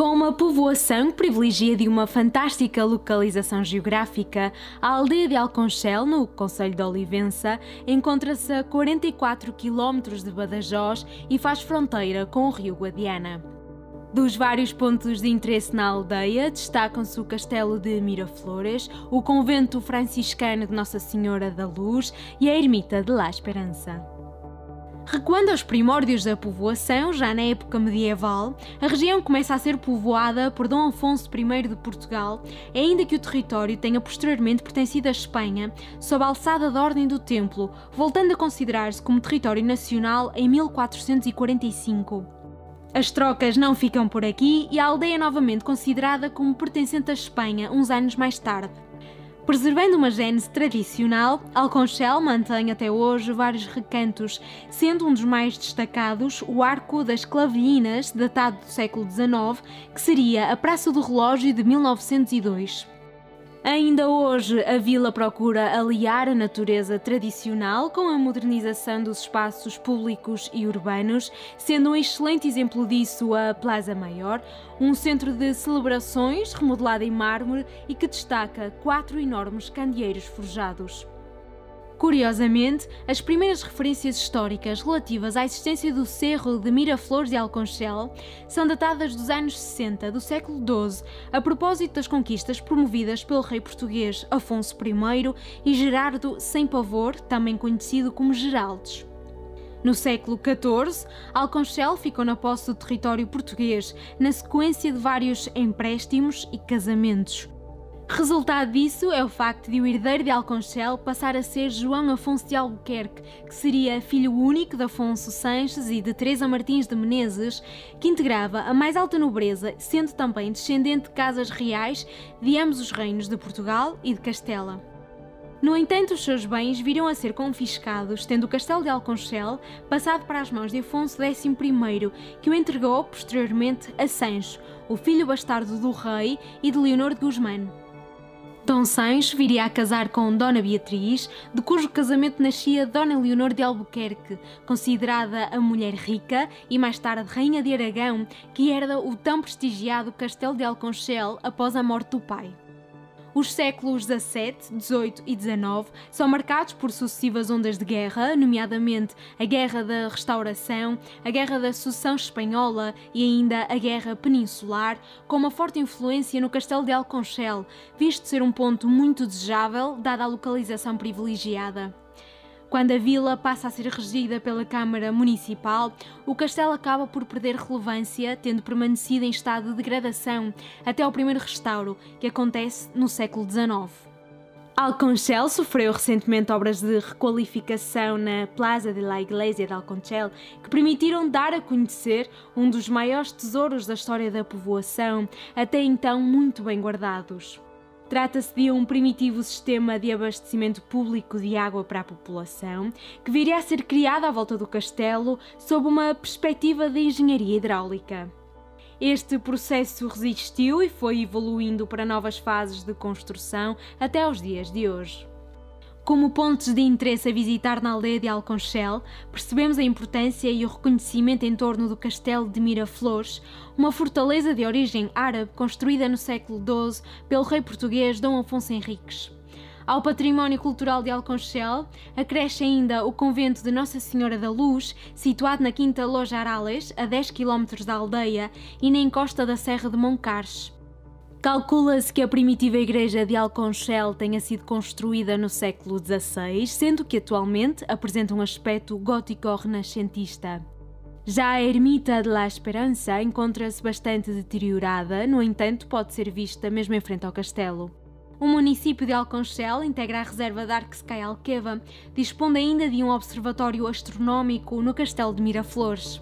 Com uma povoação que privilegia de uma fantástica localização geográfica, a aldeia de Alconchel, no Conselho de Olivença, encontra-se a 44 km de Badajoz e faz fronteira com o rio Guadiana. Dos vários pontos de interesse na aldeia, destacam-se o Castelo de Miraflores, o Convento Franciscano de Nossa Senhora da Luz e a Ermita de La Esperança. Recuando aos primórdios da povoação, já na época medieval, a região começa a ser povoada por Dom Afonso I de Portugal, ainda que o território tenha posteriormente pertencido à Espanha, sob a alçada da Ordem do Templo, voltando a considerar-se como território nacional em 1445. As trocas não ficam por aqui e a aldeia é novamente considerada como pertencente à Espanha uns anos mais tarde. Preservando uma gênese tradicional, Alconchel mantém até hoje vários recantos, sendo um dos mais destacados o Arco das Clavinas, datado do século XIX, que seria a Praça do Relógio de 1902. Ainda hoje, a vila procura aliar a natureza tradicional com a modernização dos espaços públicos e urbanos, sendo um excelente exemplo disso a Plaza Maior, um centro de celebrações remodelado em mármore e que destaca quatro enormes candeeiros forjados. Curiosamente, as primeiras referências históricas relativas à existência do Cerro de Miraflores de Alconchel são datadas dos anos 60 do século XII, a propósito das conquistas promovidas pelo rei português Afonso I e Gerardo Sem Pavor, também conhecido como Geraldes. No século XIV, Alconchel ficou na posse do território português, na sequência de vários empréstimos e casamentos. Resultado disso é o facto de o herdeiro de Alconchel passar a ser João Afonso de Albuquerque, que seria filho único de Afonso Sanches e de Teresa Martins de Menezes, que integrava a mais alta nobreza, sendo também descendente de casas reais de ambos os reinos de Portugal e de Castela. No entanto, os seus bens viram a ser confiscados, tendo o castelo de Alconchel passado para as mãos de Afonso X, que o entregou posteriormente a Sancho, o filho bastardo do rei e de Leonor de Guzmán. Dom Sancho viria a casar com Dona Beatriz, de cujo casamento nascia Dona Leonor de Albuquerque, considerada a mulher rica e mais tarde Rainha de Aragão, que herda o tão prestigiado Castelo de Alconchel após a morte do pai. Os séculos XVII, XVIII e XIX são marcados por sucessivas ondas de guerra, nomeadamente a Guerra da Restauração, a Guerra da Sucessão Espanhola e ainda a Guerra Peninsular, com uma forte influência no Castelo de Alconchel, visto ser um ponto muito desejável, dada a localização privilegiada. Quando a vila passa a ser regida pela Câmara Municipal, o castelo acaba por perder relevância, tendo permanecido em estado de degradação até ao primeiro restauro, que acontece no século XIX. Alconchel sofreu recentemente obras de requalificação na Plaza de la Iglesia de Alconchel que permitiram dar a conhecer um dos maiores tesouros da história da povoação, até então muito bem guardados. Trata-se de um primitivo sistema de abastecimento público de água para a população, que viria a ser criado à volta do castelo sob uma perspectiva de engenharia hidráulica. Este processo resistiu e foi evoluindo para novas fases de construção até aos dias de hoje. Como pontos de interesse a visitar na aldeia de Alconchel, percebemos a importância e o reconhecimento em torno do castelo de Miraflores, uma fortaleza de origem árabe construída no século XII pelo rei português Dom Afonso Henriques. Ao património cultural de Alconchel acresce ainda o convento de Nossa Senhora da Luz, situado na Quinta Loja Arales, a 10 km da aldeia e na encosta da Serra de Moncarches. Calcula-se que a primitiva igreja de Alconchel tenha sido construída no século XVI, sendo que atualmente apresenta um aspecto gótico-renascentista. Já a ermita de La Esperança encontra-se bastante deteriorada, no entanto, pode ser vista mesmo em frente ao castelo. O município de Alconchel integra a reserva da Arksky Alqueva, dispondo ainda de um observatório astronómico no castelo de Miraflores.